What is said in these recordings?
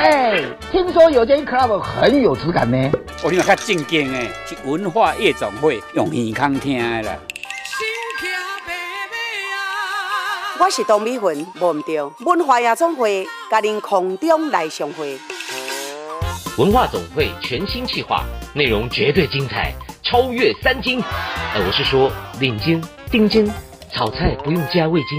嘿，听说有间 club 很有质感呢。我听较正经诶，是文化夜总会用耳康听的啦。我是董美云，忘唔掉文化夜总会，甲您空中来相会。文化总会全新企划，内容绝对精彩，超越三金。呃，我是说领金、丁金，炒菜不用加味精。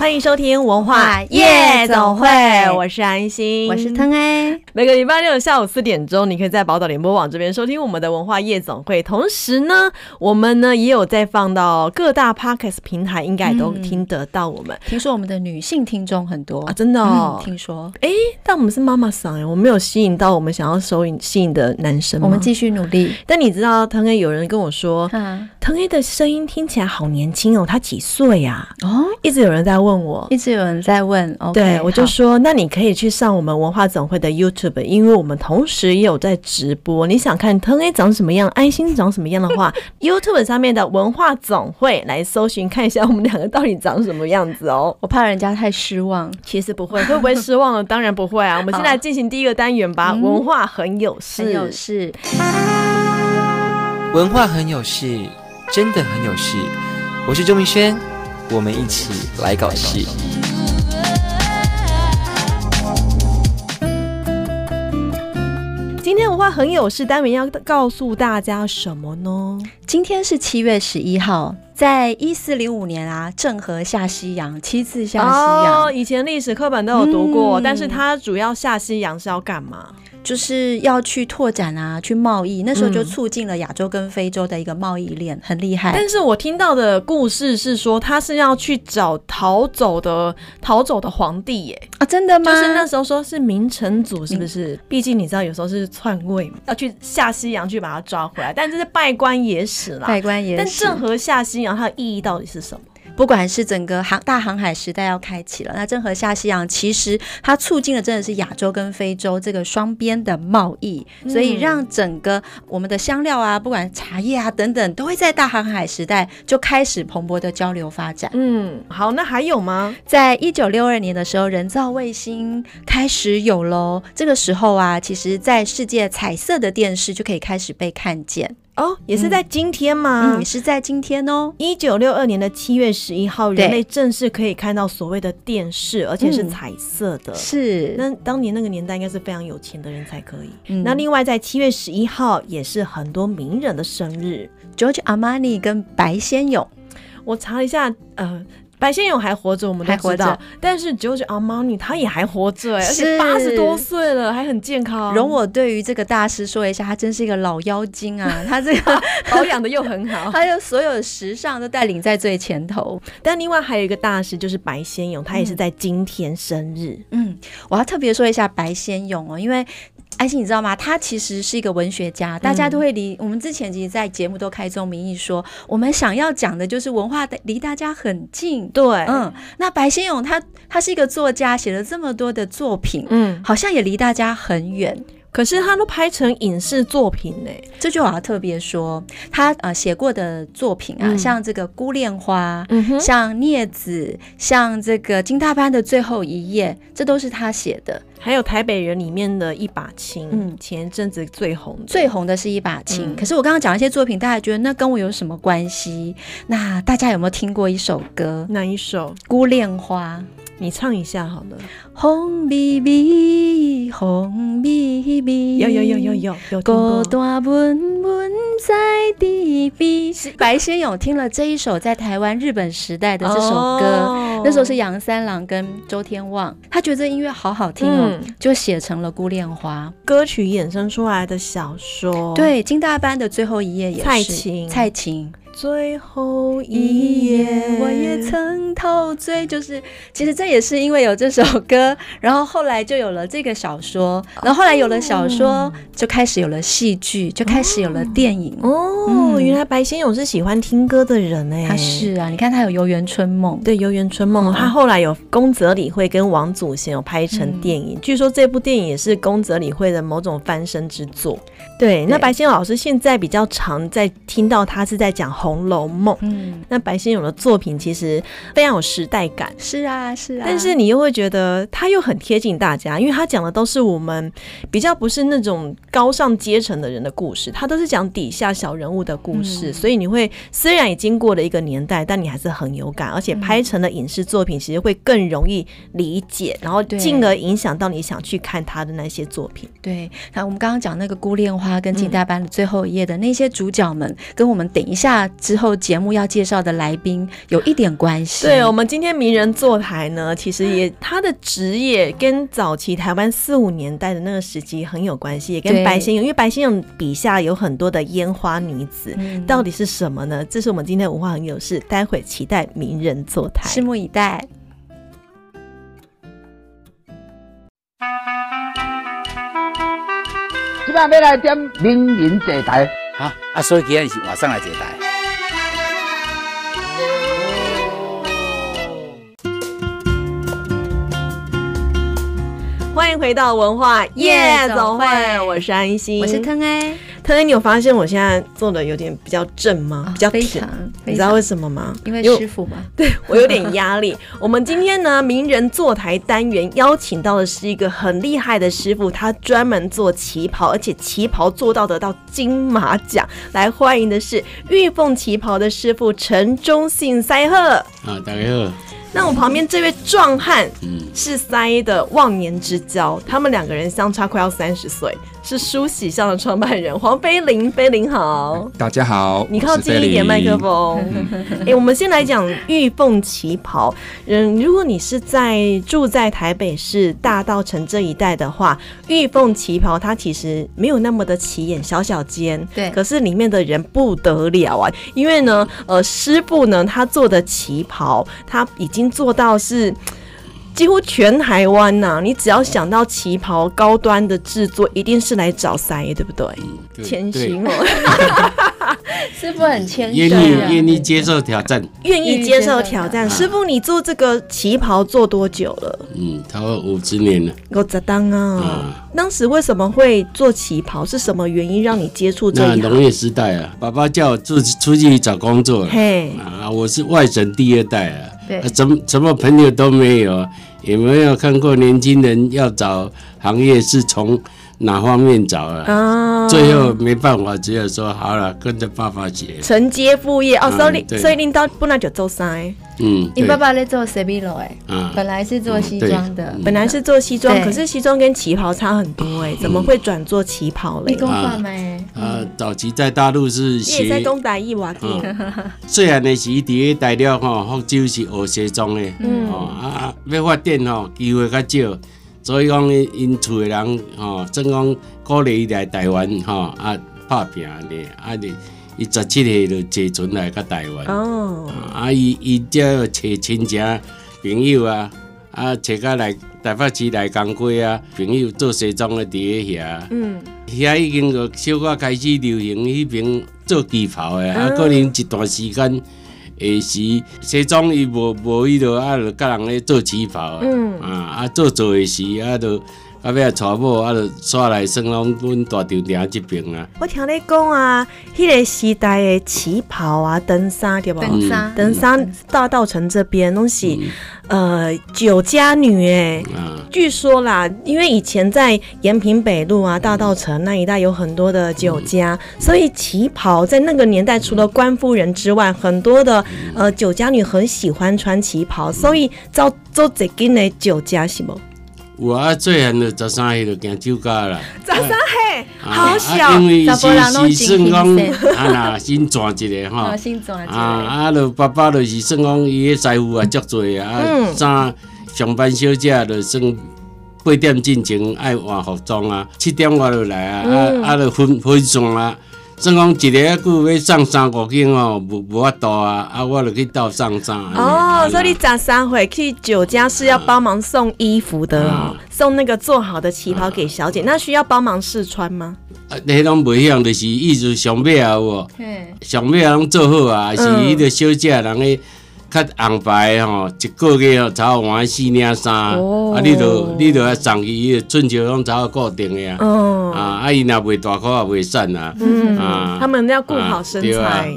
欢迎收听文化夜总会，我是安心，我是腾 A。每个礼拜六下午四点钟，你可以在宝岛联播网这边收听我们的文化夜总会。同时呢，我们呢也有在放到各大 Podcast 平台，应该都听得到我们。听说我们的女性听众很多啊，真的哦。听说，哎，但我们是妈妈嗓哎，我们没有吸引到我们想要收引吸引的男生。我们继续努力。但你知道，腾 A 有人跟我说，腾 A 的声音听起来好年轻哦，他几岁呀？哦，一直有人在问。问我，一直有人在问，okay, 对，我就说，那你可以去上我们文化总会的 YouTube，因为我们同时也有在直播。你想看腾 A 长什么样，安心长什么样的话，YouTube 上面的文化总会来搜寻，看一下我们两个到底长什么样子哦。我怕人家太失望，其实不会，会不会失望了？当然不会啊。我们现在进行第一个单元吧，文化很有事，很有事，文化很有事，真的很有事。我是周明轩。我们一起来搞事。今天文化很有事，单元要告诉大家什么呢？今天是七月十一号，在一四零五年啊，郑和下西洋，七次下西洋。哦，以前历史课本都有读过，嗯，但是它主要下西洋是要干嘛？就是要去拓展啊，去贸易，那时候就促进了亚洲跟非洲的一个贸易链，很厉害。但是我听到的故事是说，他是要去找逃走的逃走的皇帝耶啊，真的吗？就是那时候说是明成祖，是不是？毕竟你知道，有时候是篡位嘛，要去下西洋去把他抓回来。但这是拜官野史啦，拜官野史。但郑和下西洋，它的意义到底是什么？不管是整个航大航海时代要开启了，那郑和下西洋其实它促进了真的是亚洲跟非洲这个双边的贸易，所以让整个我们的香料啊，不管茶叶啊等等，都会在大航海时代就开始蓬勃的交流发展。嗯，好，那还有吗？在一九六二年的时候，人造卫星开始有喽。这个时候啊，其实在世界彩色的电视就可以开始被看见。哦，也是在今天吗？嗯，也是在今天哦。一九六二年的七月十一号，人类正式可以看到所谓的电视，而且是彩色的。是，那当年那个年代应该是非常有钱的人才可以。嗯，那另外在七月十一号也是很多名人的生日，George Armani 跟白先勇。我查了一下，呃。白先勇还活着，我们都知道。但是 Giorgio Armani 他也还活着，而且八十多岁了，还很健康。容我对于这个大师说一下，他真是一个老妖精啊！他这个 保养的又很好，他有所有的时尚都带领在最前头。但另外还有一个大师，就是白先勇，他也是在今天生日。嗯，我要特别说一下白先勇哦，因为。安心，你知道吗？他其实是一个文学家，大家都会离、嗯、我们之前其实，在节目都开宗明义说，我们想要讲的就是文化的离大家很近。对，嗯，那白先勇他他是一个作家，写了这么多的作品，嗯，好像也离大家很远。可是他都拍成影视作品呢，这句话要特别说，他呃写过的作品啊，嗯、像这个《孤恋花》嗯，像《镊子》，像这个《金大班的最后一夜》，这都是他写的。还有《台北人》里面的一把青，嗯，前阵子最红的最红的是一把青。嗯、可是我刚刚讲一些作品，大家觉得那跟我有什么关系？那大家有没有听过一首歌？哪一首？《孤恋花》。你唱一下好了。红咪咪，红咪咪，有有有有有有。孤单闷闷在地边。白先勇听了这一首在台湾日本时代的这首歌，哦、那时候是杨三郎跟周天旺，他觉得这音乐好好听哦，嗯、就写成了《孤恋花》歌曲衍生出来的小说。对，金大班的最后一页也是蔡琴，蔡琴。最后一夜，我也曾陶醉。就是，其实这也是因为有这首歌，然后后来就有了这个小说，然后后来有了小说，就开始有了戏剧，就开始有了电影。哦，嗯、原来白先勇是喜欢听歌的人哎。他是啊，你看他有《游园春梦》，对，《游园春梦》，他后来有宫泽理惠跟王祖贤有拍成电影，嗯、据说这部电影也是宫泽理惠的某种翻身之作。对，那白先勇老师现在比较常在听到他是在讲《红楼梦》。嗯，那白先勇的作品其实非常有时代感。是啊，是啊。但是你又会觉得他又很贴近大家，因为他讲的都是我们比较不是那种高尚阶层的人的故事，他都是讲底下小人物的故事。嗯、所以你会虽然已经过了一个年代，但你还是很有感，而且拍成了影视作品，其实会更容易理解，然后进而影响到你想去看他的那些作品。对，那我们刚刚讲那个《孤恋花》。他跟近代班的最后一页的那些主角们，跟我们等一下之后节目要介绍的来宾有一点关系。对，我们今天名人坐台呢，其实也他的职业跟早期台湾四五年代的那个时期很有关系，也跟白先勇，因为白先勇笔下有很多的烟花女子，嗯、到底是什么呢？这是我们今天文化很有事，待会期待名人坐台，拭目以待。今晚要来点名人坐台，哈啊，所以今天是晚上来坐台。欢迎回到文化夜总会，我是安心，我是腾 A。腾 A，你有发现我现在做的有点比较正吗？哦、比较挺，你知道为什么吗？因为师傅嘛。对，我有点压力。我们今天呢，名人坐台单元邀请到的是一个很厉害的师傅，他专门做旗袍，而且旗袍做到得到金马奖。来欢迎的是玉凤旗袍的师傅陈忠信塞赫。啊，大家好。那我旁边这位壮汉，嗯，是塞的忘年之交，他们两个人相差快要三十岁，是梳洗上的创办人黄菲林，菲林好，大家好，你靠近一点麦克风。哎、欸，我们先来讲玉凤旗袍。嗯，如果你是在住在台北市大稻城这一带的话，玉凤旗袍它其实没有那么的起眼，小小间，对，可是里面的人不得了啊，因为呢，呃，师傅呢他做的旗袍，他。已经做到是几乎全台湾呐、啊，你只要想到旗袍高端的制作，一定是来找师，对不对？谦虚哦，师傅很谦虚，愿意愿意接受挑战，愿意接受挑战。师傅，你做这个旗袍做多久了？嗯，差不多五十年了。我在当啊，嗯、当时为什么会做旗袍？是什么原因让你接触这一行？那农业时代啊，爸爸叫我出出去找工作，嘿啊，我是外省第二代啊。对，什么什么朋友都没有，也没有看过年轻人要找行业是从哪方面找啊？哦，最后没办法，只有说好了，跟着爸爸学，承接副业。哦。所以所以领导本来就做衫。嗯，你爸爸在做 CBLO 哎，本来是做西装的，本来是做西装，可是西装跟旗袍差很多哎，怎么会转做旗袍嘞？啊，早期在大陆是学在东大一瓦店，虽然呢是第一代了哈，福州是学西装的，嗯。啊，要发展吼机会较少，所以讲因厝的人吼，正讲鼓励伊来台湾吼啊拍拼的啊的。伊十七岁就坐船来到台湾，oh. 啊，伊伊只要找亲戚朋友啊，啊，找个来台北市来工作啊，朋友做西装的伫个遐，嗯，遐已经个小可开始流行迄边做旗袍的，啊，可能一段时间下时西装伊无无伊落啊，就甲人咧做旗袍，嗯，啊啊做做下时啊，就。啊，要娶某啊，就刷来算拢阮大丈店这边啊。我听你讲啊，迄、那个时代的旗袍啊，登山对无？登山，登山大道城这边拢是、嗯、呃酒家女诶。啊、据说啦，因为以前在延平北路啊、大道城那一带有很多的酒家，嗯、所以旗袍在那个年代除了官夫人之外，很多的呃酒家女很喜欢穿旗袍，所以造做这间的酒家是吗？我啊，最恨就十三岁就行酒家啦。十三岁，好小，因为是是算讲啊，先赚一个哈。先赚一个。啊啊，就爸爸就是算讲伊个财富也足多啊。啊，早上班小姐就算八点进前爱换服装啊，七点我就来啊。啊啊，就分分装啊，算讲一个一句要上三五斤哦，无无法度啊，啊，我就去斗上山。哦，所以你十三回去酒家是要帮忙送衣服的哦，送那个做好的旗袍给小姐，那需要帮忙试穿吗？啊，那种袂晓，就是意思上尾啊，有无？上尾啊，拢做好啊，是迄个小姐人诶。较红白吼，一个月哦，才好换四领衫，啊，你着你着爱送伊，春秋拢才好固定的啊，啊，啊，伊若袂大块也袂瘦啊，嗯啊，他们要顾好身材，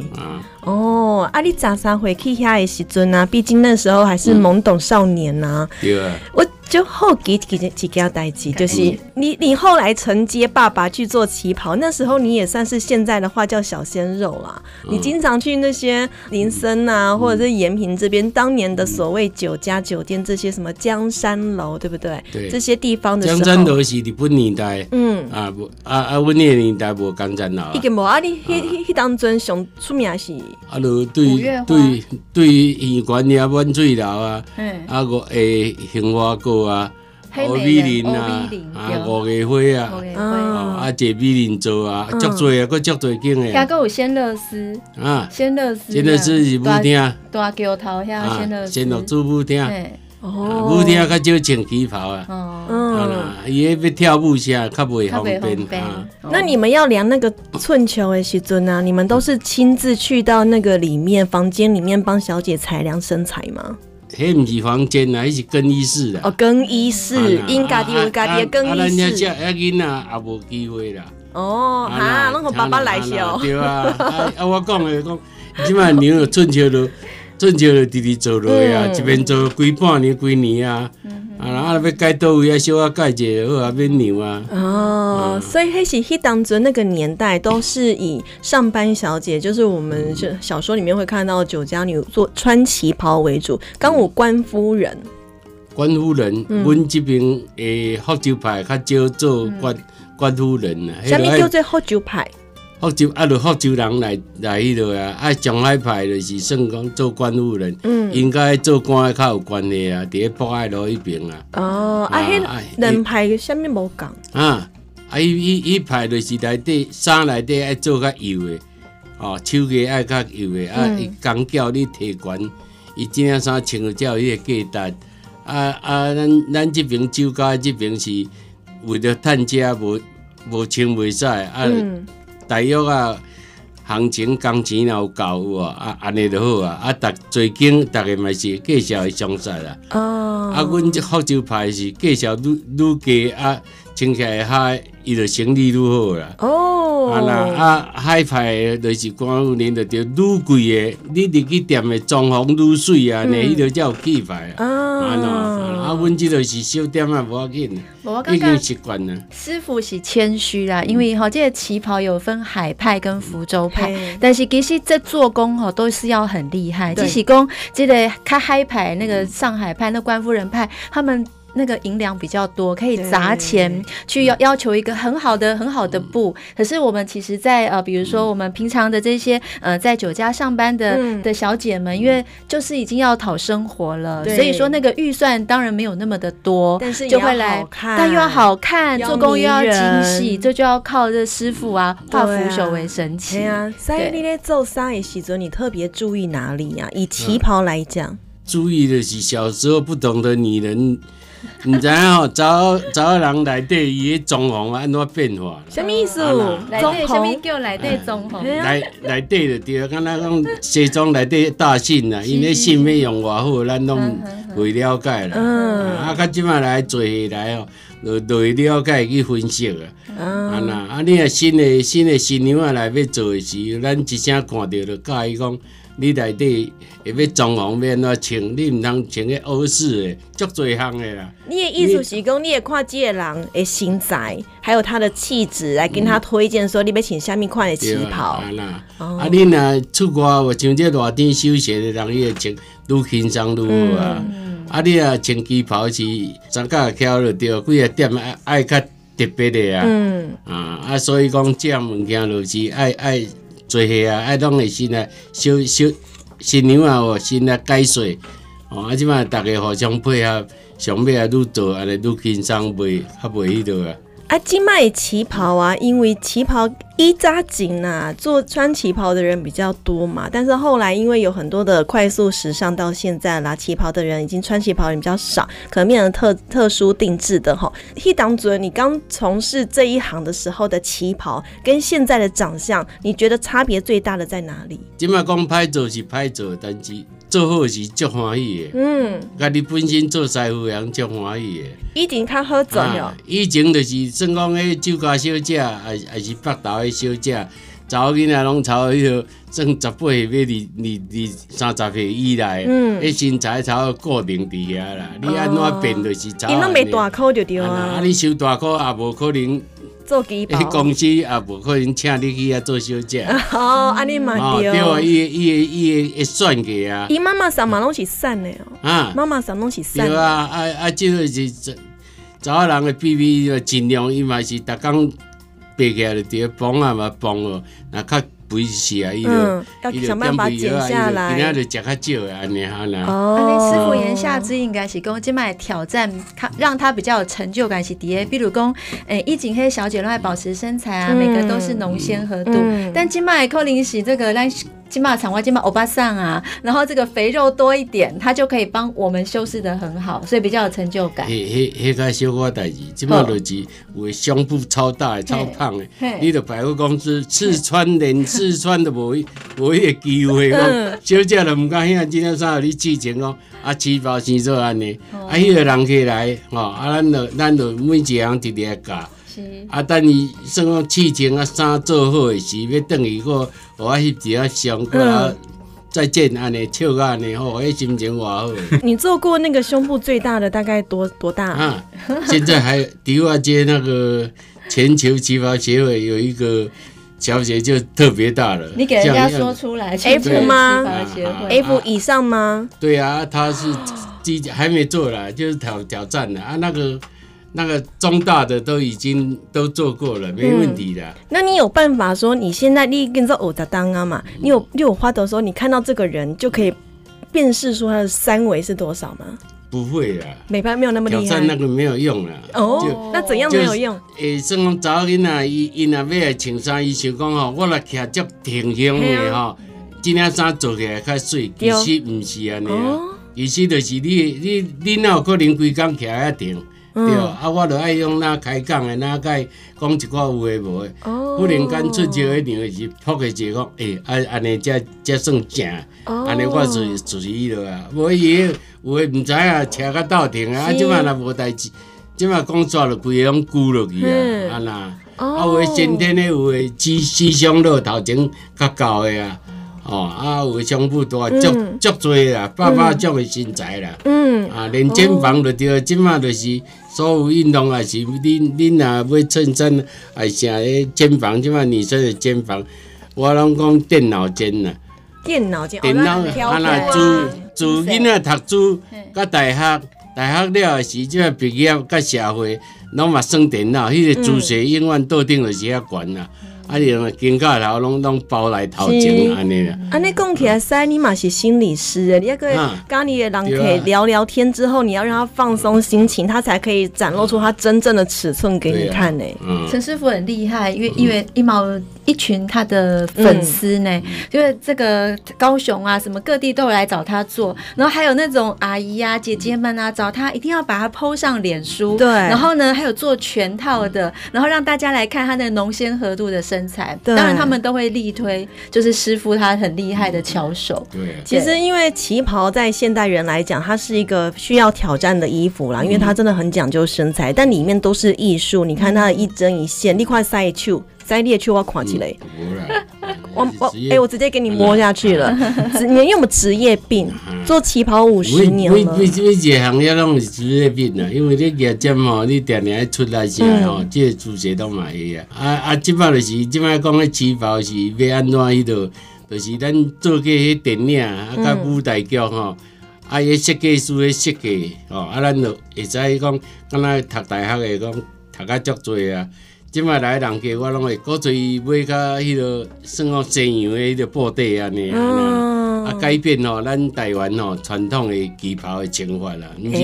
哦，啊，你早上回去遐的时阵啊，毕竟那时候还是懵懂少年呐，对啊，我。就后几几件几件代志，就是你你后来承接爸爸去做旗袍，那时候你也算是现在的话叫小鲜肉啦。你经常去那些林森啊，或者是延平这边当年的所谓酒家酒店，这些什么江山楼，对不对？对，这些地方的时候。江山楼是日本年代，嗯啊不啊啊，我那个年代无江山楼。一个无啊，你迄迄迄当阵上出名是？啊，就对对对，圆环呀，万翠楼啊，啊个诶，杏花阁。啊，欧美林啊，啊，五月花啊，啊，姐美林做啊，足多啊，搁足多间诶。遐搁有仙乐丝啊，仙乐丝，仙乐丝是舞厅，大桥头遐仙乐丝，仙乐丝舞厅，舞厅较少穿旗袍啊，嗯，伊迄要跳舞下较袂方便。那你们要量那个寸球诶时阵啊，你们都是亲自去到那个里面房间里面帮小姐裁量身材吗？迄毋是房间啦，迄是更衣室啦。哦，更衣室，因家己有家己的更衣室。啊，咱遐只遐囡仔也无机会啦。哦，哈，拢互爸爸来笑。对啊，啊，我讲诶讲，即摆娘有春秋都，春秋就直直做落啊，一边做规半年几年啊。啊，啊，要改倒位啊，小可改者好啊，变牛啊。哦，所以黑喜黑当阵那个年代，都是以上班小姐，就是我们就小说里面会看到酒家女做穿旗袍为主。刚有官夫人，官夫人，阮这边诶福州派较少做官官夫人啊。下面叫做福州派？福州啊，着福州人来来迄落啊，啊，上海派就是算讲做官务人，嗯，应该做官较有关系啊，伫博爱路迄边啊。哦，啊，迄两派啥物无共？啊，啊，伊伊伊派就是内底衫内底爱做较油诶，哦，手艺爱较油诶，啊，伊讲叫你提悬，伊即领衫穿了才有迄个价值。啊啊，咱咱即边酒家即边是为着趁食无无穿袂使啊。大约啊，行情工钱若有够有啊，啊安尼就好啊。啊，逐最近逐个嘛是介绍会详细啦。哦。啊，阮这福州派是介绍愈愈加啊，穿起来嗨，伊就生意愈好啦。哦。啊那啊海派就是官夫人就着愈贵的，你入去店诶装潢愈水啊，呢伊就才有气派啊。哦。啊，阮即个是小店啊，无要紧，已经习惯了。师傅是谦虚啦，因为吼，这个旗袍有分海派跟福州派，但是其实这做工吼都是要很厉害。即是讲这个较海派那个上海派那官夫人派，他们。那个银两比较多，可以砸钱去要要求一个很好的很好的布。可是我们其实在，在呃，比如说我们平常的这些呃，在酒家上班的、嗯、的小姐们，因为就是已经要讨生活了，所以说那个预算当然没有那么的多，但是就会来，但又要好看，做工又要精细，这就要靠这师傅啊，化腐朽为神奇。对啊，所以你在做生意时候，你特别注意哪里呀、啊？以旗袍来讲，注意的是小时候不懂得女人。毋知影吼，查查人内底伊个装潢安怎变化？什么意思？内底什么叫内底装潢？内内底就对，敢若讲西装内底大信啦，因为信要用偌好，咱拢未了解啦。啊，较即摆来做下来哦，就就会了解去分析啊。啊那啊，你若新的新的新娘啊来要做的时，咱一声看着就教伊讲。你内底会要装潢要安怎穿？你毋通穿个欧式的，足侪项的啦。你的意思是讲，你会看即个人的身材，还有他的气质，来跟他推荐说，你要穿啥物款的旗袍。啊，啊，哦、啊，你若出国，我像这热天休闲的人，伊会穿愈轻松愈好啊。嗯、啊，你若穿旗袍是三角挑了着，几个点爱爱较特别的啊。嗯。啊啊，所以讲这样物件就是爱爱。做戏啊，爱拢会新来小小新娘啊，哦，新来解水哦，啊，即摆大家互相配合，上尾啊，愈做安尼愈轻松，袂较袂迄落啊。啊，今卖旗袍啊，因为旗袍一扎紧呐，做穿旗袍的人比较多嘛。但是后来因为有很多的快速时尚，到现在啦，旗袍的人已经穿旗袍人比较少，可能变成特特殊定制的哈。一当主任，你刚从事这一行的时候的旗袍跟现在的长相，你觉得差别最大的在哪里？今麦讲歹做是歹做，但是。做好是足欢喜的，嗯，家己本身做师傅人足欢喜的。以前较好赚了，以前就是算讲迄酒家小姐，还还是北投的小姐，查某囡仔拢朝迄个算十八岁要二二二三十岁以内，嗯，迄身材才会固定伫遐啦。你安怎变就是查某。伊拢没大箍就对啊。啊，你收大箍也无可能。做基保，公司也无可能请你去遐做小姐。哦，安尼嘛对。对啊，伊伊伊会算计啊。伊妈妈上嘛拢是散的哦。啊。妈妈上拢是散。对啊，啊啊，即个是查某人的秘密，尽量伊嘛是逐工爬起来就伫咧帮啊嘛帮哦，若较。不是啊，伊嗯，要想办法减下来，今仔就食较少啊，安尼哈啦。哦，安尼师傅言下之意应该是讲，今卖挑战他，让他比较有成就感是第一，比如讲，诶，一景黑小姐拢爱保持身材啊，每个都是浓鲜合度，但今摆可能是这个咱。金马场外，金马欧巴桑啊，然后这个肥肉多一点，它就可以帮我们修饰得很好，所以比较有成就感。嘿，嘿，嘿个小可代志，金马就是有胸部超大、超胖的，你的百货公司试穿连试 穿都无无一个机会讲，小姐都唔敢遐，今天上有你之前哦，啊，旗袍先做安尼，啊，迄个人起来，吼，啊，咱就咱就每一个人直直教。啊，等伊算讲试情啊衫做好诶时，要等伊个，互我翕一下相，过啊再见安尼，笑个安尼，吼，迄心情偌好。你做过那个胸部最大的大概多多大？啊，现在还迪化街那个全球旗袍协会有一个小姐就特别大了。你给人家说出来，F 吗？F 以上吗？对啊，他是第还没做啦，就是挑挑战的啊那个。那个中大的都已经都做过了，没问题的。嗯、那你有办法说，你现在你跟着偶的当啊嘛？你有你有花的时候，你看到这个人就可以辨识出他的三围是多少吗？不会的，美拍没有那么厉害。挑战那个没有用了。哦，那怎样没有用？诶，算讲早囡仔伊伊若要来穿衫，伊想讲吼，我来徛足挺胸的吼，这件衫做起来较水，其实不是安尼啊，其实就是你你你那有可能规工徛遐挺？对，啊，我著爱用那开讲的，那个讲一寡有诶无诶，忽然间出招一定是扑个一个讲，诶，啊，安尼才才算正，安尼我就注意了啊。无伊有诶毋知啊，车较斗停啊，啊，即摆若无代志，即摆讲煞著规个拢龟落去啊，啊那，啊有诶先天诶有诶鸡鸡胸肉头前较高诶啊。哦，啊，有胸部大，足足多啦，爸爸种的身材啦。嗯，啊，连肩膀就对，即马就是所有运动也，是恁恁若要衬衫，也是啥肩膀，即嘛女生的肩膀，我拢讲电脑肩呐。电脑肩，电脑啊那自自囡仔读书，甲大学，大学了也是即个毕业，甲社会，拢嘛算电脑，迄个自学永远倒顶就是遐悬啦。啊！你用肩胛头拢拢包来头前安尼啦。安尼讲起来，塞你嘛是心理师诶，你要跟家里的人可以聊聊天之后，你要让他放松心情，他才可以展露出他真正的尺寸给你看呢。陈师傅很厉害，因为因为一毛一群他的粉丝呢，就是这个高雄啊，什么各地都有来找他做，然后还有那种阿姨啊、姐姐们啊，找他一定要把他 PO 上脸书。对，然后呢，还有做全套的，然后让大家来看他的浓纤合度的身材，当然他们都会力推，就是师傅他很厉害的巧手。对，其实因为旗袍在现代人来讲，它是一个需要挑战的衣服啦，因为它真的很讲究身材，但里面都是艺术。你看它的一针一线，你快塞去，塞进去我看起来。我我哎，我直接给你摸下去了。你因为我们职业病，做旗袍五十年了。为为为这行业拢是职业病啊，因为你业绩吼，你定定爱出来啥吼，这个主角都嘛会啊。啊啊，即摆就是即摆讲的旗袍是要安怎迄度，就是咱做过迄电影啊，甲舞台剧吼，啊，迄设计师的设计吼，啊，咱就会使讲，敢若读大学诶讲读较足济啊。即摆来人家我拢会古锥买甲迄落算讲西洋的迄个布袋安尼啊，啊。改变吼咱台湾吼传统的旗袍的穿法啦，毋是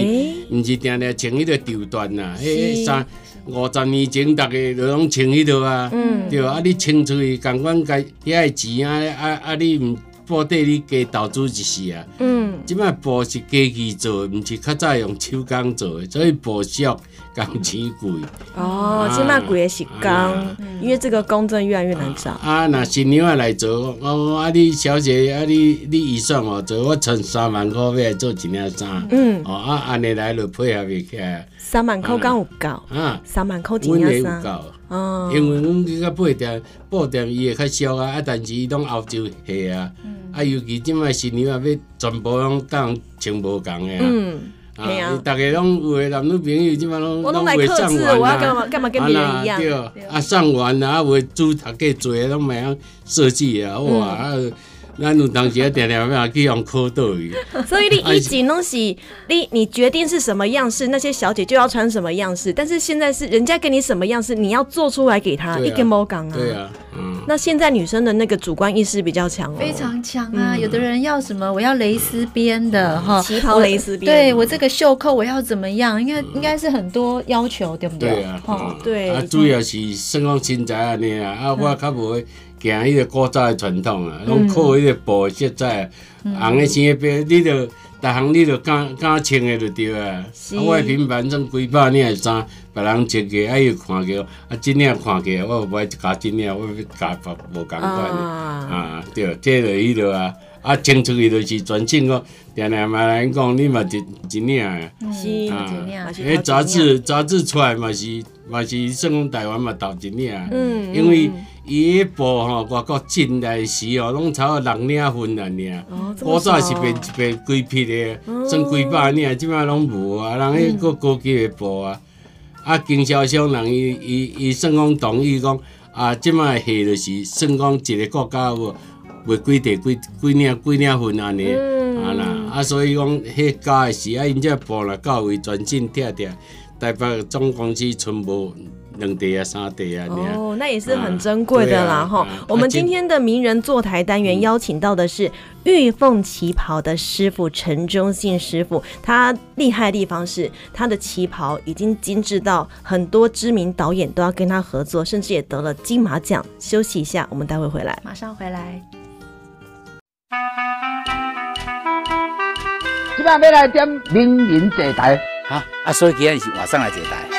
毋是定定穿迄个绸缎啦，迄三五十年前，逐个都拢穿迄落啊，嗯。对啊，你穿出去，共阮家遐个钱啊啊啊！你毋布袋你加投资就是啊。嗯，即摆布是机器做的，毋是较早用手工做的，所以布少，工钱贵。哦，即卖贵的是工，啊因为这个工真的越来越难找。啊，若新娘仔来做，哦，啊，你小姐，啊，你你预算哦，做我存三万块要来做一领衫。嗯，哦，啊，安尼来就配合袂起来。三万块刚有够，啊，三万块一阮会有领衫。够。哦，因为阮去到布店，布店伊会较俗啊，啊，但是伊拢澳洲货啊，啊，尤其即卖新娘仔要全部拢当穿无共的啊，嗯，啊，嘿啊。大家拢有诶男女朋友即摆拢我拢来会克制，送完我要干啊，嘛干嘛跟别人一样？对，啊，送完啊，有的主头家做的拢袂晓设计啊，哇，啊，咱有当时啊，定定要去用考倒去，所以你以前拢是你你决定是什么样式，那些小姐就要穿什么样式。但是现在是人家给你什么样式，你要做出来给她，对啊一根毛杆啊。对啊，嗯，那现在女生的那个主观意识比较强哦，非常强啊！有的人要什么，我要蕾丝边的哈，旗袍蕾丝边。对我这个袖扣我要怎么样？应该应该是很多要求，对不对？啊，哦嗯。对啊，主要是算讲身材安尼啊，啊，我较无行迄个古早的传统啊，拢靠迄个布的色彩啊，红的青的白，你着逐项你着敢敢穿的就对啊。啊，我的品牌种几百领的衫，别人穿过，啊，伊看过，啊，真领看过，我无爱加真领，我要加别无共款的。啊，啊，对，这就迄落啊，啊，穿出去就是全正讲，定定嘛来讲，你嘛一一领诶。是啊，杂志杂志出来嘛是嘛是算讲台湾嘛头一领，嗯因为伊迄部吼外国进来时哦，拢差不多六领分啊尔，哦，古早是少变一变规批的，算几百领，即摆拢无啊，人迄个高级的部啊，啊经销商人伊伊伊算讲同意讲啊，即摆货就是算讲一个国家有卖几地几几领几领分安尼。啊啦，啊所以讲，迄加的时啊，因这部若到位全进拆拆，台北总公司剩无两地啊三地啊。哦，那也是很珍贵的啦哈、啊啊啊我们今天的名人坐台单元邀请到的是玉凤旗袍的师傅陈忠信师傅，他厉害的地方是他的旗袍已经精致到很多知名导演都要跟他合作，甚至也得了金马奖。休息一下，我们待会回来。马上回来。即摆要来点名人坐台，哈啊，所以今日是晚上来坐台。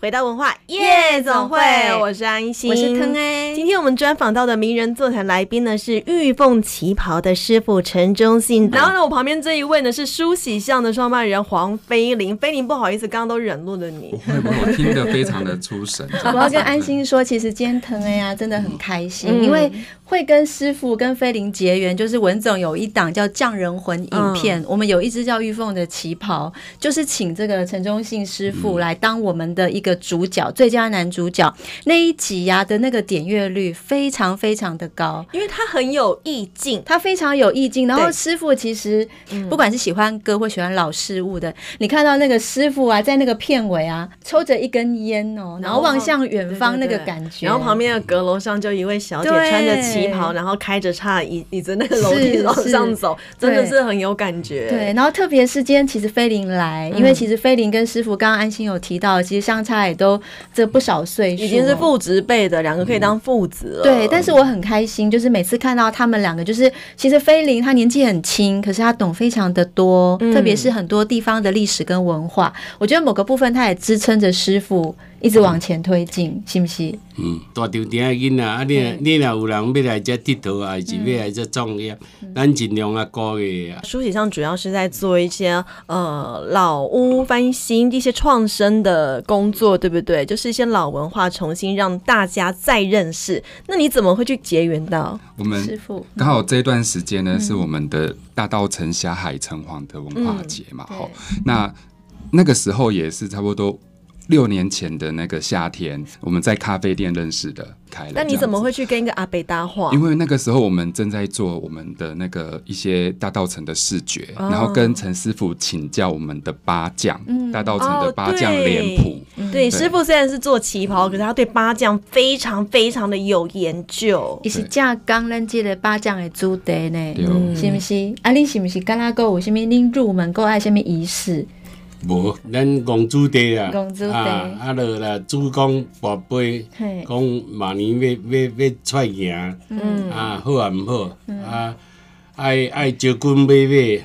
回到文化夜总会，我是安心，我是腾 A。今天我们专访到的名人座谈来宾呢是玉凤旗袍的师傅陈忠信，然后呢，我旁边这一位呢是梳洗巷的创办人黄菲玲。菲玲，不好意思，刚刚都忍怒了你。我听得非常的出神。我要跟安心说，其实今天腾 A 啊，真的很开心，嗯因为会跟师傅跟菲玲结缘，就是文总有一档叫《匠人魂》影片，嗯、我们有一支叫玉凤的旗袍，就是请这个陈忠信师傅来当我们的一个。主角最佳男主角那一集呀、啊、的那个点阅率非常非常的高，因为他很有意境，他非常有意境。然后师傅其实不管是喜欢歌或喜欢老事物的，嗯、你看到那个师傅啊，在那个片尾啊，抽着一根烟哦，然后望向远方那个感觉，然后旁边的阁楼上就一位小姐穿着旗袍，然后开着叉椅椅子那个楼梯往上走，真的是很有感觉。对，然后特别是今天其实菲林来，嗯、因为其实菲林跟师傅刚刚安心有提到，其实相差也都这不少岁数，已经是父子辈的，两个可以当父子了。对，但是我很开心，就是每次看到他们两个，就是其实菲林他年纪很轻，可是他懂非常的多，嗯、特别是很多地方的历史跟文化，我觉得某个部分他也支撑着师傅一直往前推进，是不是？嗯，大场店的囡仔，啊，你你若有人要来这佚佗，还是要来这创业，咱尽量啊鼓励啊。梳洗巷主要是在做一些呃老屋翻新、一些创生的工作，对不对？就是一些老文化重新让大家再认识。那你怎么会去结缘到我们师傅？刚好这段时间呢，是我们的大稻城霞海城隍的文化节嘛，吼、嗯，那那个时候也是差不多。六年前的那个夏天，我们在咖啡店认识的，开了。那你怎么会去跟一个阿伯搭话？因为那个时候我们正在做我们的那个一些大道城的视觉，哦、然后跟陈师傅请教我们的八将，嗯、大道城的八将脸谱。对，对师傅虽然是做旗袍，可是他对八将非常非常的有研究。你是架钢人节的八将的主题呢？嗯、是不是？啊，你是不是？刚刚过有什么？您入门过爱什么仪式？无，咱公主地啊，公主地啊，落啦主公宝贝，讲明年要要要出行，嗯啊，好啊毋好，啊爱爱招军买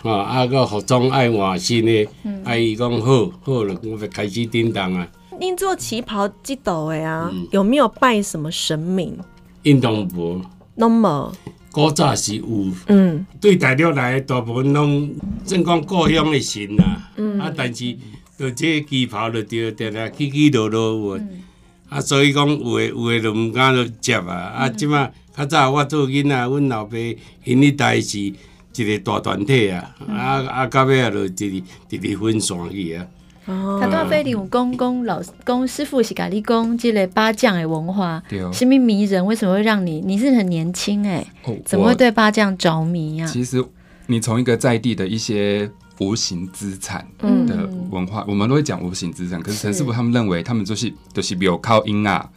马，吼啊个服装爱换新的，啊伊讲好，好了，我就开始叮当啊。恁做旗袍这道的啊，有没有拜什么神明？印度无，拢无。古早是有，嗯，对大陆来大部分拢正讲故乡的神啦，嗯、啊，但是就这旗袍就着定定起起落落有，嗯、啊，所以讲有诶有诶就毋敢就接啊，啊，即马较早我做囡仔，阮老爸因迄代是一个大团体啊，嗯、啊啊到尾啊就直直直分散去啊。他都非礼我公公老公师傅是咖喱公，这个八将的文化，什么迷人？为什么会让你？你是很年轻哎，怎么会对八将着迷啊？其实你从一个在地的一些无形资产的文化，我们都会讲无形资产。可是陈师傅他们认为，他们就是就是比如靠音啊，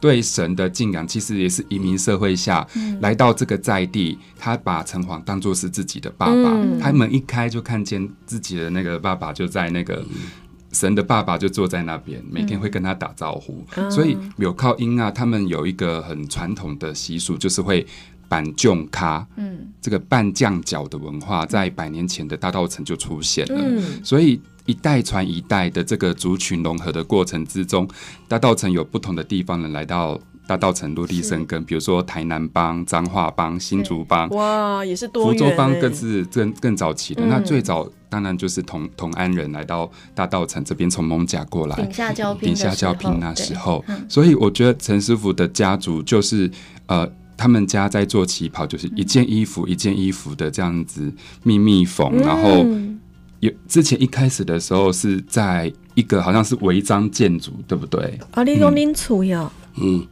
对神的敬仰，其实也是移民社会下来到这个在地，他把城隍当做是自己的爸爸，他门一开就看见自己的那个爸爸就在那个。神的爸爸就坐在那边，每天会跟他打招呼。嗯、所以有靠音啊，他们有一个很传统的习俗，就是会板酱咖。嗯，这个拌酱饺的文化，在百年前的大稻城就出现了。嗯，所以一代传一代的这个族群融合的过程之中，大稻城有不同的地方人来到。大道城落地生根，比如说台南帮、彰化帮、新竹帮，哇，也是多元。福州帮更是更更早期的。嗯、那最早当然就是同同安人来到大道城这边，从艋舺过来，顶下交聘，顶下交聘那时候。所以我觉得陈师傅的家族就是呃，他们家在做旗袍，就是一件衣服、嗯、一件衣服的这样子秘密缝，嗯、然后有之前一开始的时候是在一个好像是违章建筑，对不对？啊，你讲恁厝呀？嗯。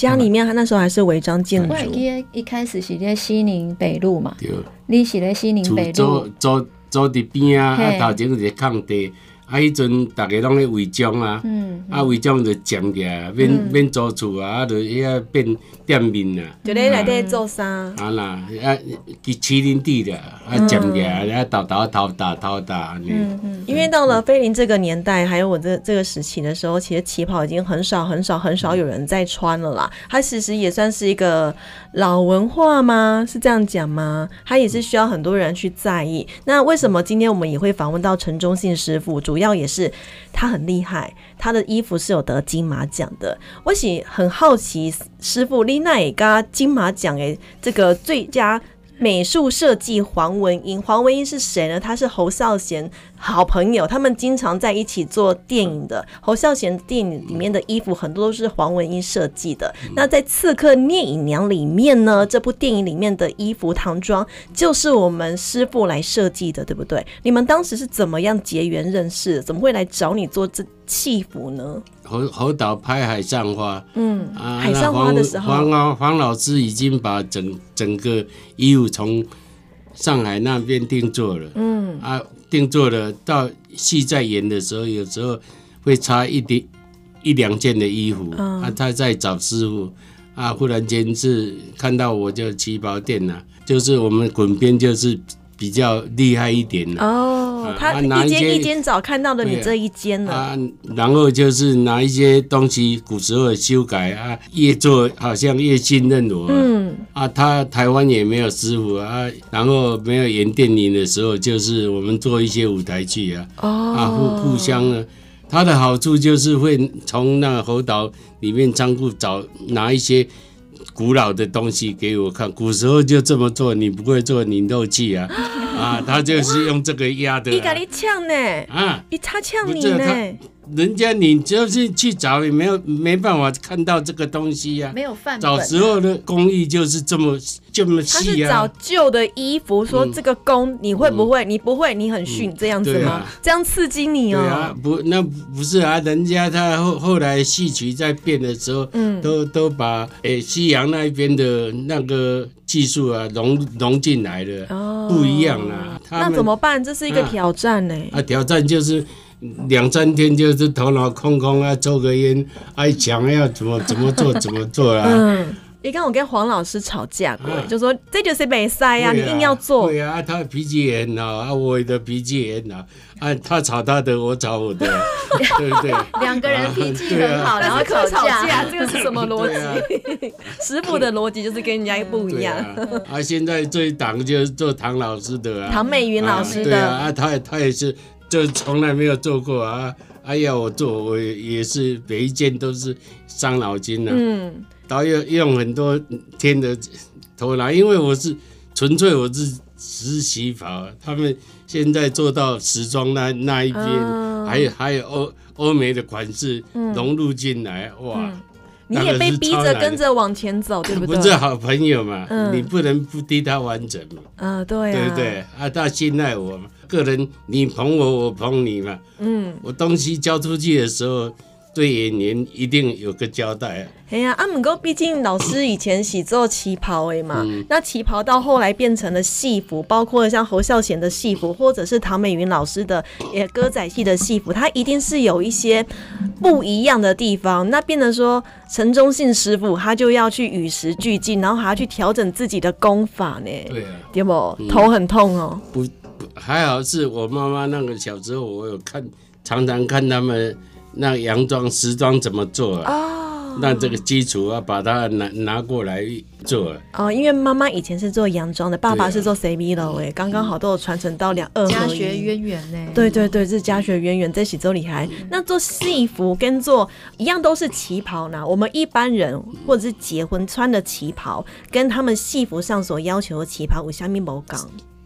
家里面，他那时候还是违章建筑。我记得一开始是在西宁北路嘛，对你是在西宁北路。走走走的边啊，啊头前有一个空地。啊！迄阵大家拢咧违章啊，啊违章就占起来，免免租厝啊，啊就遐变店面啊。就咧内底做啥。啊啦，啊去麒麟地的，啊占起来，啊倒倒倒打倒打。嗯嗯。因为到了菲林这个年代，还有我这这个时期的时候，其实旗袍已经很少很少很少有人在穿了啦。它其实也算是一个老文化吗？是这样讲吗？它也是需要很多人去在意。那为什么今天我们也会访问到陈忠信师傅？主要也是他很厉害，他的衣服是有得金马奖的。我喜很好奇，师傅丽娜也刚金马奖诶，这个最佳。美术设计黄文英，黄文英是谁呢？他是侯孝贤好朋友，他们经常在一起做电影的。侯孝贤电影里面的衣服很多都是黄文英设计的。那在《刺客聂隐娘》里面呢，这部电影里面的衣服唐装就是我们师傅来设计的，对不对？你们当时是怎么样结缘认识？怎么会来找你做这戏服呢？侯侯导拍《海上花》，嗯，啊、海上花的时候，黄老黄老师已经把整整个衣服从上海那边定做了，嗯，啊，定做了到戏在演的时候，有时候会差一点一两件的衣服，嗯、啊，他在找师傅，啊，忽然间是看到我就旗袍店呐，就是我们滚边就是。比较厉害一点的哦，他一间一间找看到了你这一间了啊，然后就是拿一些东西古时候的修改啊，越做好像越信任我，嗯。啊，他台湾也没有师傅啊，然后没有演电影的时候，就是我们做一些舞台剧啊，哦。啊互互相呢，他的好处就是会从那个猴岛里面仓库找拿一些。古老的东西给我看，古时候就这么做，你不会做，你漏气啊！啊，他就是用这个压的。你跟你呛呢？啊，你他呛你呢？人家你就是去找也没有没办法看到这个东西呀、啊，没有范本、啊。早时候的工艺就是这么这么细啊。他是找旧的衣服，说这个工你会不会？嗯、你不会，你很逊、嗯、这样子吗？啊、这样刺激你哦。对啊，不，那不是啊，人家他后后来戏曲在变的时候，嗯，都都把诶、欸、西洋那一边的那个技术啊融融进来了，哦，不一样啊。那怎么办？这是一个挑战呢、欸。啊，挑战就是。两三天就是头脑空空啊，抽个烟，爱讲要怎么怎么做怎么做啊。嗯，你看我跟黄老师吵架过，啊、就说这就是没塞呀，你硬要做。对啊，他脾气也很好啊，我的脾气也很好啊，他吵他的，我吵我的，对不对？两个人脾气很好，然后吵架，这个是什么逻辑？师傅的逻辑就是跟人家不一样。啊，啊，现在这一档就是做唐老师的，唐美云老师的。对啊，啊，他他也是。就从来没有做过啊！哎呀，我做我也是每一件都是伤脑筋的、啊。嗯，都要用很多天的头脑，因为我是纯粹我是实习跑，他们现在做到时装那那一边，嗯、还有还有欧欧美的款式融入进来，嗯、哇！嗯你也被逼着跟着往前走，对不对？不是好朋友嘛，嗯、你不能不替他完整嘛。啊，对啊，对不对？啊，他信赖我嘛，个人你捧我，我捧你嘛。嗯，我东西交出去的时候。对于您一定有个交代啊！哎呀，阿姆哥，毕竟老师以前喜做旗袍的嘛，嗯、那旗袍到后来变成了戏服，包括像侯孝贤的戏服，或者是唐美云老师的也歌仔戏的戏服，它一定是有一些不一样的地方。那变成说陈忠信师傅他就要去与时俱进，然后还要去调整自己的功法呢。对啊，对不？头很痛哦。不，不，还好是我妈妈那个小时候，我有看，常常看他们。那洋装、时装怎么做啊？哦，那这个基础要把它拿拿过来做。哦，因为妈妈以前是做洋装的，爸爸是做 CV 的，哎，刚刚好都有传承到两二。家学渊源呢？对对对，是家学渊源，在喜洲厉害。那做戏服跟做一样都是旗袍呢？我们一般人或者是结婚穿的旗袍，跟他们戏服上所要求的旗袍有啥咪不同？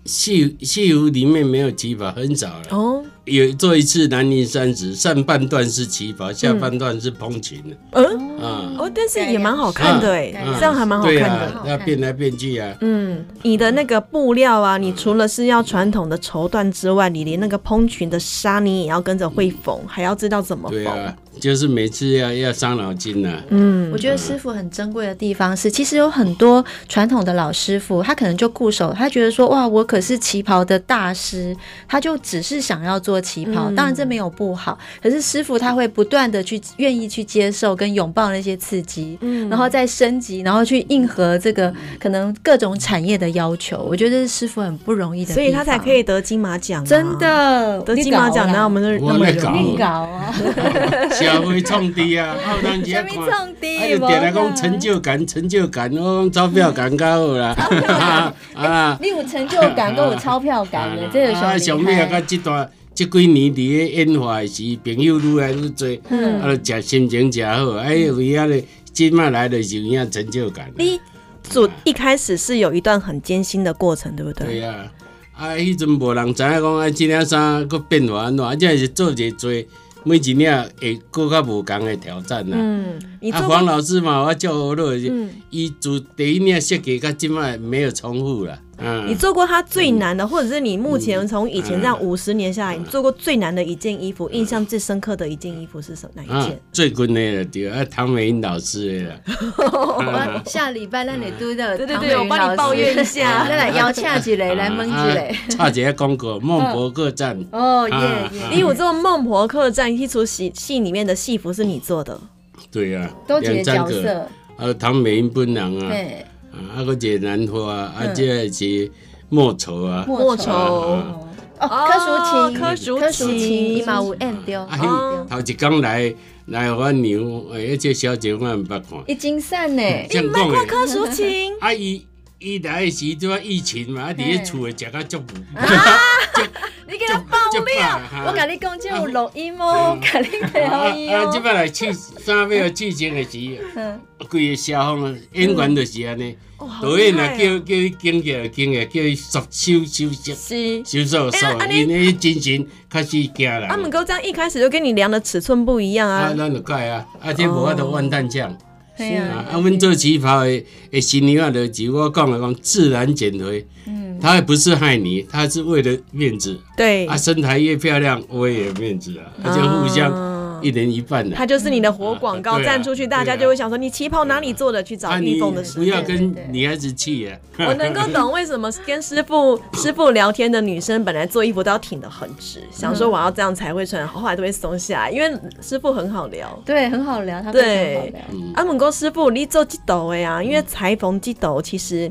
戏戏服里面没有旗袍，很少了。哦，有做一次南宁三十，上半段是旗袍，下半段是蓬裙。嗯啊哦，但是也蛮好看的哎，这样还蛮好看的。要变来变去啊。嗯，你的那个布料啊，你除了是要传统的绸缎之外，你连那个蓬裙的纱你也要跟着会缝，还要知道怎么缝啊。就是每次要要伤脑筋呐、啊。嗯，我觉得师傅很珍贵的地方是，其实有很多传统的老师傅，他可能就固守，他觉得说，哇，我可是旗袍的大师，他就只是想要做旗袍。当然这没有不好，可是师傅他会不断的去愿意去接受跟拥抱那些刺激，嗯，然后再升级，然后去应和这个可能各种产业的要求。我觉得这是师傅很不容易的，所以他才可以得金马奖、啊。真的得金马奖，那我们都那么容易搞啊。社会创低啊！啊，人家看，啊，就点来讲成就感，成就感，我讲钞票感较好啦。啊，你有成就感，跟有钞票感的，这个小妹啊，甲这段这几年伫咧演化时，朋友愈来愈多，啊，食心情诚好。哎，有影咧，今麦来的就有影成就感。你做一开始是有一段很艰辛的过程，对不对？对呀，啊，迄阵无人知影讲，啊，即领衫佫变化安怎，啊，这是做者做。每一领会更较无共的挑战啦。嗯，啊，黄老师嘛，我叫好乐，伊做第一领设计，甲即摆没有重复啦。嗯，你做过他最难的，或者是你目前从以前这样五十年下来，你做过最难的一件衣服，印象最深刻的一件衣服是什么？哪一件？最困难的对啊，唐美英老师的。下礼拜让你读的，对对对，我帮你抱怨一下，再来邀请几个 来问几个。差几个广告，孟婆客栈。哦耶耶！因为我做孟婆客栈一出戏，戏里面的戏服是你做的。对呀，都几个角色？呃，唐美英本人啊。啊，个解兰花，啊，这是莫愁啊，莫愁。哦，柯淑琴，柯淑琴，伊嘛有演掉。啊，头一刚来来我娘，诶，这小姐我毋捌看。伊真瘦呢，伊毋捌看柯淑琴。啊，伊伊来时拄啊疫情嘛，啊，伫咧厝诶食甲足无。你给他爆料！我跟你讲，这有录音哦，跟你配音哦。啊，这摆来去三秒去前的时，规个消防演员就是安尼，导演啊叫叫伊经过经过，叫伊收收收收收收，因为精神开始惊了。啊，毋过这样一开始就跟你量的尺寸不一样啊。啊，咱就改啊，啊，这无法度万弹将。是啊，啊，阮做旗袍的的新娘的就我讲了讲自然减肥，嗯，他也不是害你，他是为了面子，对，啊，身材越漂亮，我也有面子啊，而且互相。一人一半的，它就是你的活广告，站出去，大家就会想说，你旗袍哪里做的？去找蜜蜂的时候，不要跟女孩子气啊！我能够懂为什么跟师傅 师傅聊天的女生，本来做衣服都要挺得很直，想说我要这样才会穿，后来都会松下来，因为师傅很好聊，对，很好聊，他对。阿猛哥师傅，你做几斗呀？因为裁缝几斗其实。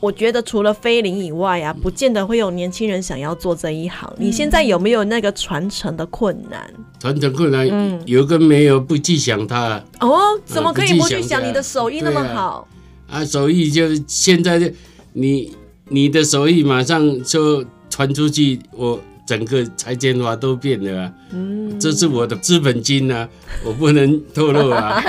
我觉得除了菲林以外啊，不见得会有年轻人想要做这一行。你现在有没有那个传承的困难？传承困难，嗯，有跟没有不去想它。哦，怎么可以不去想？你的手艺那么好啊，啊！手艺就现在就你你的手艺马上就传出去，我。整个裁剪法都变了啊！嗯，这是我的资本金啊，我不能透露啊。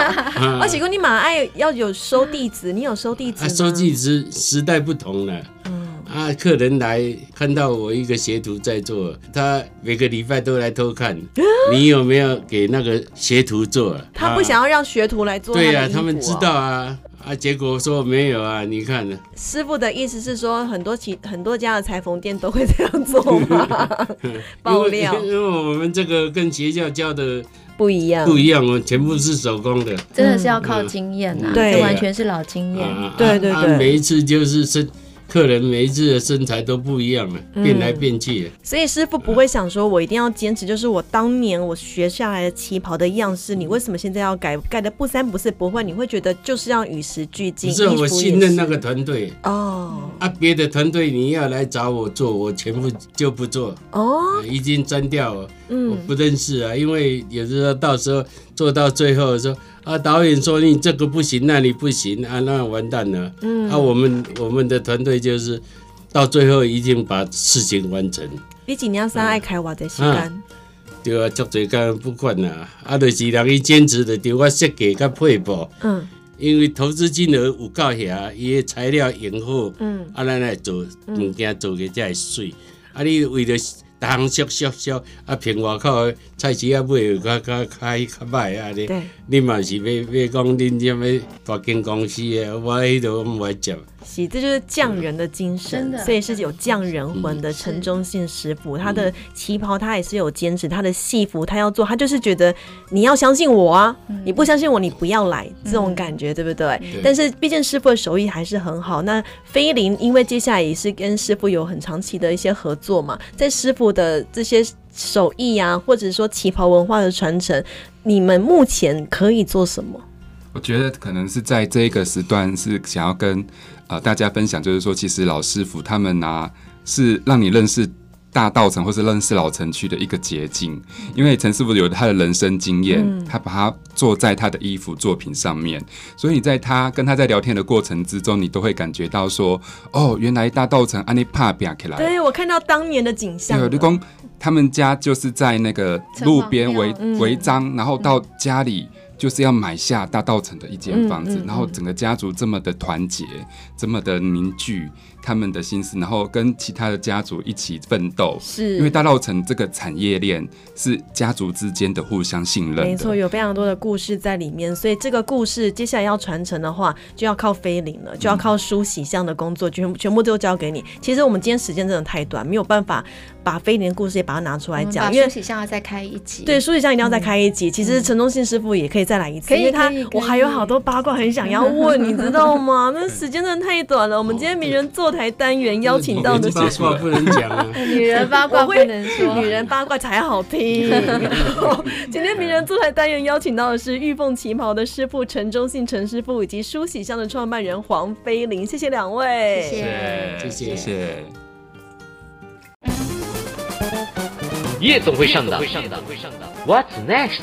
而且说你马爱要有收地址，你有收地址吗？收地址时代不同了。嗯啊，客人来看到我一个学徒在做，他每个礼拜都来偷看，你有没有给那个学徒做？他不想要让学徒来做。对呀，他们知道啊。啊，结果说没有啊，你看呢？师傅的意思是说，很多其很多家的裁缝店都会这样做吗？爆料，因为我们这个跟学校教的不一样，不一样哦，全部是手工的，真的是要靠经验呐，这完全是老经验，对对对，每一次就是是。客人每一次的身材都不一样了，变来变去、嗯。所以师傅不会想说，我一定要坚持，就是我当年我学下来的旗袍的样式，你为什么现在要改？改的不三不四不会，你会觉得就是要与时俱进。是我信任那个团队哦。啊，别的团队你要来找我做，我全部就不做哦，已经删掉了。嗯，我不认识啊，因为有时候到时候做到最后说。啊，导演说你这个不行，那里不行啊，那完蛋了。嗯，啊，我们我们的团队就是到最后一定把事情完成。你尽量三爱开我的时间？对啊，足侪工不管啦，啊，就是人伊坚持的，对我设计甲配布。嗯，因为投资金额有够遐，伊的材料用好。嗯，啊，咱来做物件做个才会水。啊，你为了。当缩缩缩，啊，平外口菜市啊，买又较较开较歹啊！你你嘛是要要讲恁什么大金公司诶，我迄度毋爱接。是，这就是匠人的精神，所以是有匠人魂的陈忠信师傅。他的旗袍他也是有坚持，他的戏服他要做，他就是觉得你要相信我啊，你不相信我，你不要来这种感觉，对不对？但是毕竟师傅的手艺还是很好。那菲林因为接下来也是跟师傅有很长期的一些合作嘛，在师傅的这些手艺啊，或者说旗袍文化的传承，你们目前可以做什么？我觉得可能是在这一个时段是想要跟。呃，大家分享就是说，其实老师傅他们呢、啊，是让你认识大道城或是认识老城区的一个捷径，因为陈师傅有他的人生经验，嗯、他把它做在他的衣服作品上面，所以你在他跟他在聊天的过程之中，你都会感觉到说，哦，原来大道城安尼拍拼起来。对，我看到当年的景象。对，公他们家就是在那个路边违违章，然后到家里。就是要买下大稻城的一间房子，嗯嗯嗯、然后整个家族这么的团结，这么的凝聚。他们的心思，然后跟其他的家族一起奋斗，是因为大稻城这个产业链是家族之间的互相信任。没错，有非常多的故事在里面，所以这个故事接下来要传承的话，就要靠菲林了，就要靠梳洗相的工作，全部全部都交给你。其实我们今天时间真的太短，没有办法把菲林的故事也把它拿出来讲，因为梳洗相要再开一集。对，梳洗相一定要再开一集。嗯、其实陈忠信师傅也可以再来一次，因为他我还有好多八卦很想要问，你知道吗？那时间真的太短了。我们今天名人坐台单元邀请到的是八卦不能讲啊，女人八卦不能说，女人八卦才好听。今天名人坐台单元邀请到的是玉凤旗袍的师傅陈忠信陈师傅，以及梳洗香的创办人黄菲林，谢谢两位，谢谢谢谢。夜总会上档，What's next？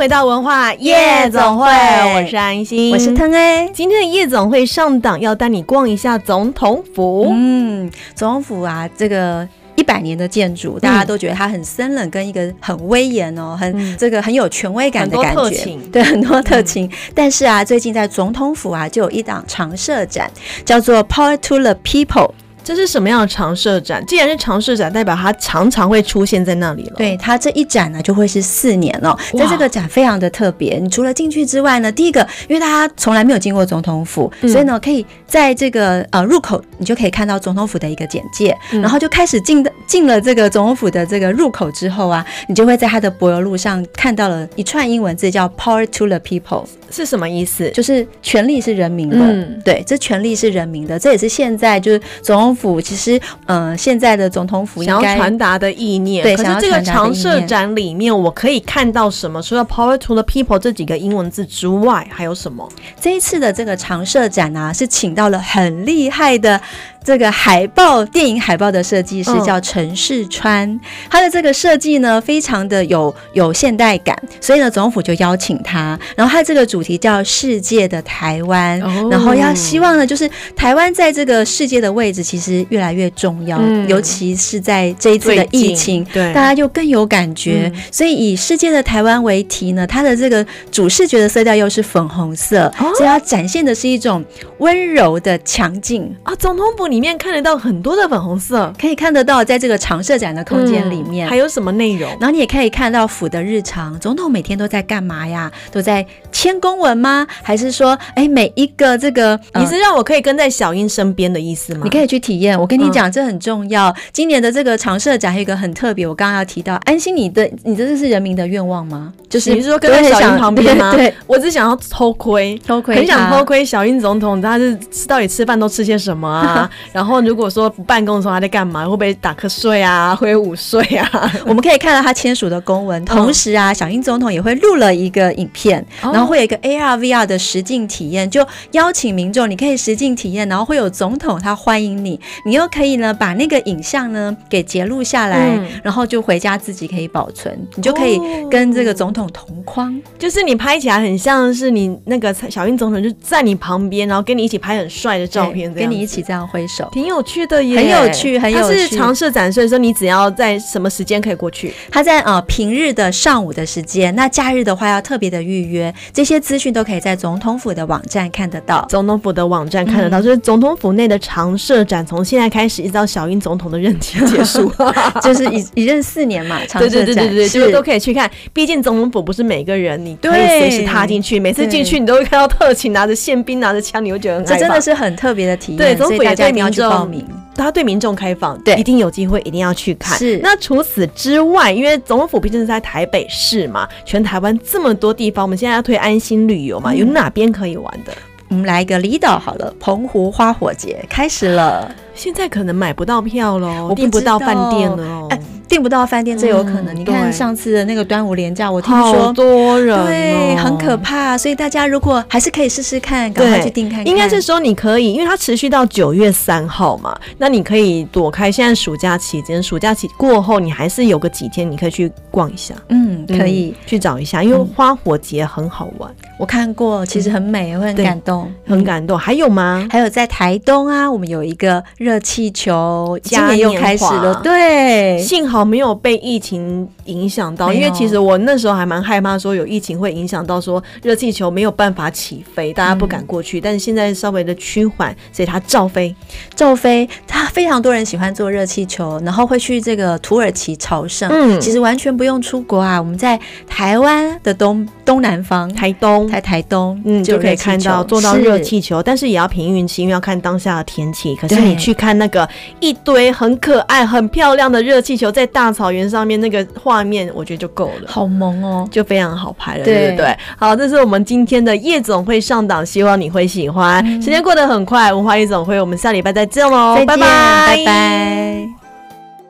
回到文化夜总会，我是安心，我是腾哎。今天的夜总会上档要带你逛一下总统府。嗯，总统府啊，这个一百年的建筑，大家都觉得它很森冷，跟一个很威严哦，很、嗯、这个很有权威感的感觉。对，很多特勤。嗯、但是啊，最近在总统府啊，就有一档常设展，叫做 Power to the People。这是什么样的常设展？既然是常设展，代表它常常会出现在那里了。对，它这一展呢，就会是四年了。在这个展非常的特别，你除了进去之外呢，第一个，因为大家从来没有进过总统府，嗯、所以呢，可以在这个呃入口，你就可以看到总统府的一个简介，嗯、然后就开始进的进了这个总统府的这个入口之后啊，你就会在它的柏油路上看到了一串英文字，叫 Power to the People，是什么意思？就是权力是人民的。嗯、对，这权力是人民的，这也是现在就是总统府其实，嗯、呃，现在的总统府想要传达的意念。对，可是这个常设展里面，我可以看到什么？除了 “Power to the People” 这几个英文字之外，还有什么？这一次的这个常设展啊，是请到了很厉害的。这个海报，电影海报的设计师叫陈世川，嗯、他的这个设计呢，非常的有有现代感，所以呢，总统府就邀请他。然后他这个主题叫“世界的台湾”，哦、然后要希望呢，就是台湾在这个世界的位置其实越来越重要，嗯、尤其是在这一次的疫情，对大家就更有感觉。嗯、所以以“世界的台湾”为题呢，它的这个主视觉的色调又是粉红色，哦、所以要展现的是一种温柔的强劲。啊，总统府。里面看得到很多的粉红色，可以看得到，在这个常设展的空间里面、嗯、还有什么内容？然后你也可以看到府的日常，总统每天都在干嘛呀？都在签公文吗？还是说，哎，每一个这个，你是让我可以跟在小英身边的意思吗？你可以去体验。我跟你讲，嗯、这很重要。今年的这个常设展还有一个很特别，我刚刚要提到，安心，你的你这是人民的愿望吗？就是你是说跟在小英旁边吗？对，对我只想要偷窥，偷窥，很想偷窥小英总统，他是到底吃饭都吃些什么啊？然后如果说不办公的时候他在干嘛？会不会打瞌睡啊？会午睡啊？我们可以看到他签署的公文，同时啊，小英总统也会录了一个影片，然后会有一个 AR VR 的实境体验，就邀请民众，你可以实境体验，然后会有总统他欢迎你，你又可以呢把那个影像呢给截录下来，然后就回家自己可以保存，你就可以跟这个总统同框，就是你拍起来很像是你那个小英总统就在你旁边，然后跟你一起拍很帅的照片，跟你一起这样挥手，挺有。趣的耶，很有趣，很有趣。它是常设展，所以说你只要在什么时间可以过去？它在呃平日的上午的时间，那假日的话要特别的预约。这些资讯都可以在总统府的网站看得到。总统府的网站看得到，嗯、就是总统府内的常设展，从现在开始一直到小英总统的任期结束，就是一一任四年嘛。常设展对对对对对，就是都可以去看。毕竟总统府不是每个人你可以随时踏进去，每次进去你都会看到特勤拿着宪兵拿着枪，你会觉得很这真的是很特别的体验。对，总统府也对民众。他对民众开放，对，一定有机会，一定要去看。是。那除此之外，因为总统府毕竟是在台北市嘛，全台湾这么多地方，我们现在要推安心旅游嘛，嗯、有哪边可以玩的？我们来一个离岛好了，澎湖花火节开始了。现在可能买不到票喽，我订不到饭店了哦。哎订不到饭店，这有可能。你看上次的那个端午连假，我听说好多人，对，很可怕。所以大家如果还是可以试试看，赶快去订看看。应该是说你可以，因为它持续到九月三号嘛，那你可以躲开现在暑假期间，暑假期过后你还是有个几天，你可以去逛一下。嗯，可以去找一下，因为花火节很好玩。我看过，其实很美，会很感动，很感动。还有吗？还有在台东啊，我们有一个热气球，今年又开始了。对，幸好。没有被疫情影响到，因为其实我那时候还蛮害怕，说有疫情会影响到说热气球没有办法起飞，大家不敢过去。但是现在稍微的趋缓，所以它照飞，照飞。它非常多人喜欢坐热气球，然后会去这个土耳其朝圣。嗯，其实完全不用出国啊，我们在台湾的东东南方，台东，在台东，嗯，就可以看到坐到热气球。但是也要凭运气，因为要看当下的天气。可是你去看那个一堆很可爱、很漂亮的热气球在大草原上面那个画面，我觉得就够了，好萌哦，就非常好拍了，对，对不对？好，这是我们今天的夜总会上档，希望你会喜欢。嗯、时间过得很快，文化夜总会，我们下礼拜再见喽，拜拜。拜拜。